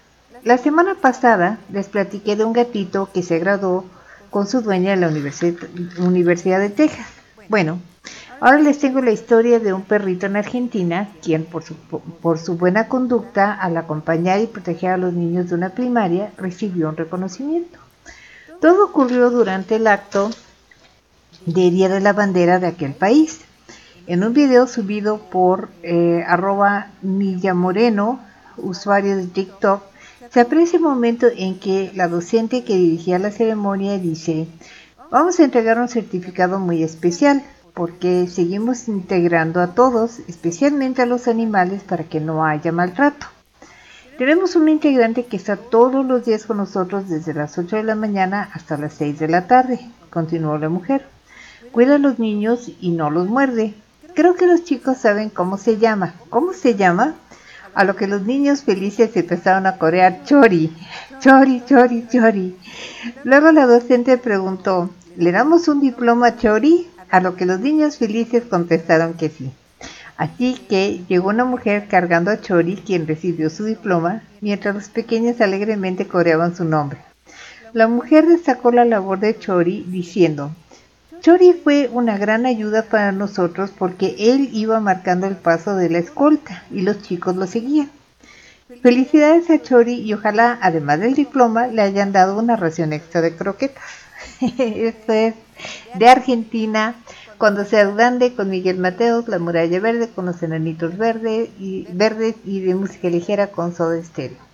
La semana pasada les platiqué de un gatito que se graduó con su dueña en la Universidad, de Texas. Bueno, ahora les tengo la historia de un perrito en Argentina, quien por su, buena conducta al acompañar y proteger a los niños de una primaria recibió un reconocimiento. Todo ocurrió durante el acto de Día de la Bandera de aquel país. En un video subido por eh, arroba Milla Moreno, usuario de TikTok, se aprecia el momento en que la docente que dirigía la ceremonia dice, vamos a entregar un certificado muy especial porque seguimos integrando a todos, especialmente a los animales, para que no haya maltrato. Tenemos un integrante que está todos los días con nosotros desde las 8 de la mañana hasta las 6 de la tarde, continuó la mujer. Cuida a los niños y no los muerde. Creo que los chicos saben cómo se llama. ¿Cómo se llama? A lo que los niños felices empezaron a corear chori, chori, chori, chori. Luego la docente preguntó, ¿le damos un diploma a chori? A lo que los niños felices contestaron que sí. Así que llegó una mujer cargando a Chori, quien recibió su diploma, mientras los pequeños alegremente coreaban su nombre. La mujer destacó la labor de Chori diciendo, Chori fue una gran ayuda para nosotros porque él iba marcando el paso de la escolta y los chicos lo seguían. Felicidades a Chori y ojalá, además del diploma, le hayan dado una ración extra de croquetas. Esto es de Argentina, cuando se audande con Miguel Mateos, La Muralla Verde, con los enanitos verdes y, verdes y de música ligera con Soda Stereo.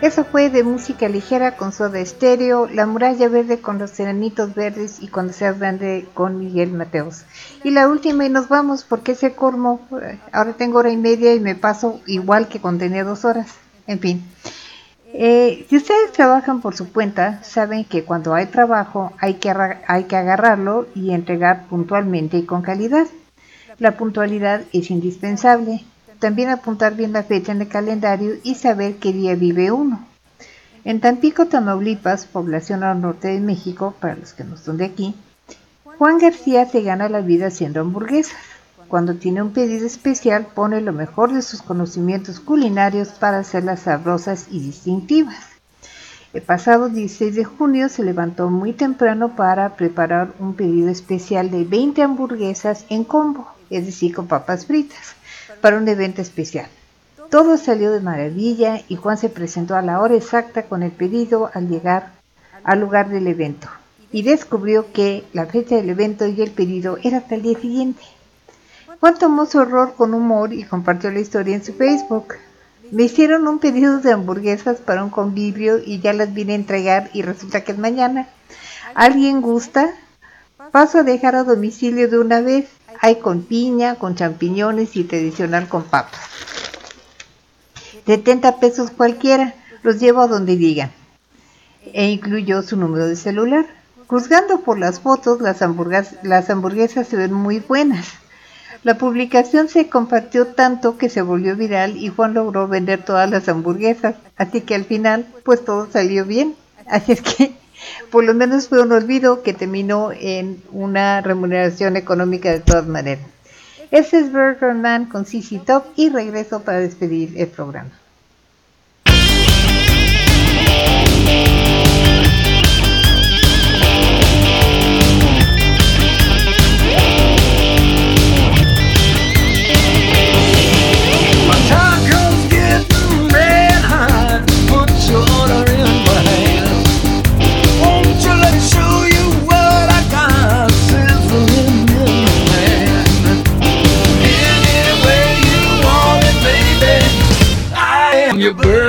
Eso fue de música ligera con Soda Stereo, La Muralla Verde con los Serenitos Verdes y Cuando Seas Grande con Miguel Mateos. Y la última y nos vamos porque ese cormo, ahora tengo hora y media y me paso igual que cuando tenía dos horas. En fin. Eh, si ustedes trabajan por su cuenta, saben que cuando hay trabajo hay que, hay que agarrarlo y entregar puntualmente y con calidad. La puntualidad es indispensable. También apuntar bien la fecha en el calendario y saber qué día vive uno. En Tampico, Tamaulipas, población al norte de México, para los que no son de aquí, Juan García se gana la vida haciendo hamburguesas. Cuando tiene un pedido especial, pone lo mejor de sus conocimientos culinarios para hacerlas sabrosas y distintivas. El pasado 16 de junio se levantó muy temprano para preparar un pedido especial de 20 hamburguesas en combo, es decir, con papas fritas, para un evento especial. Todo salió de maravilla y Juan se presentó a la hora exacta con el pedido al llegar al lugar del evento y descubrió que la fecha del evento y el pedido era hasta el día siguiente. Juan tomó su error con humor y compartió la historia en su Facebook. Me hicieron un pedido de hamburguesas para un convivio y ya las vine a entregar y resulta que es mañana. ¿Alguien gusta? Paso a dejar a domicilio de una vez. Hay con piña, con champiñones y tradicional con papas. 70 pesos cualquiera, los llevo a donde digan. E incluyó su número de celular. Juzgando por las fotos, las, hamburgas- las hamburguesas se ven muy buenas. La publicación se compartió tanto que se volvió viral y Juan logró vender todas las hamburguesas. Así que al final, pues todo salió bien. Así es que por lo menos fue un olvido que terminó en una remuneración económica de todas maneras. Este es Burger Man con CC Top y regreso para despedir el programa. your birthday.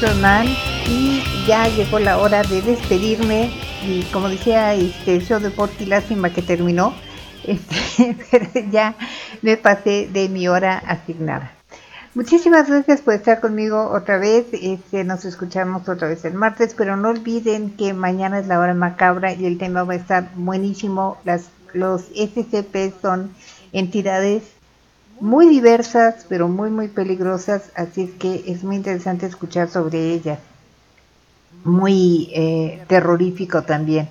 Con Burger Man y ya llegó la hora de despedirme y como decía este show de Porky lástima que terminó este, pero ya me pasé de mi hora asignada. Muchísimas gracias por estar conmigo otra vez. Este, nos escuchamos otra vez el martes, pero no olviden que mañana es la hora macabra y el tema va a estar buenísimo. Las, los SCP son entidades muy diversas, pero muy, muy peligrosas, así es que es muy interesante escuchar sobre ellas. Muy eh, terrorífico también.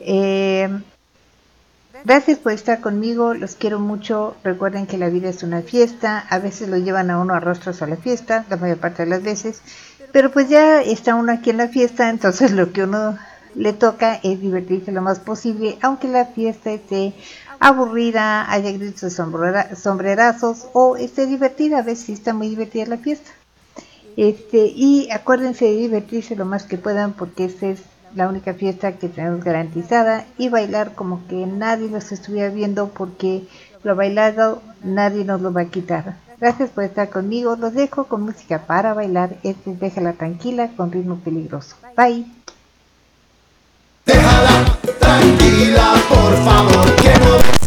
Eh, Gracias por estar conmigo, los quiero mucho. Recuerden que la vida es una fiesta, a veces lo llevan a uno a rostros a la fiesta, la mayor parte de las veces, pero pues ya está uno aquí en la fiesta, entonces lo que uno le toca es divertirse lo más posible, aunque la fiesta esté aburrida, haya gritos sombrera- sombrerazos o esté divertida, a veces sí está muy divertida la fiesta. Este, y acuérdense de divertirse lo más que puedan porque esta es la única fiesta que tenemos garantizada y bailar como que nadie nos estuviera viendo porque lo bailado nadie nos lo va a quitar. Gracias por estar conmigo, los dejo con música para bailar, este es Déjala Tranquila con ritmo peligroso. Bye. Tranquila, por favor, que no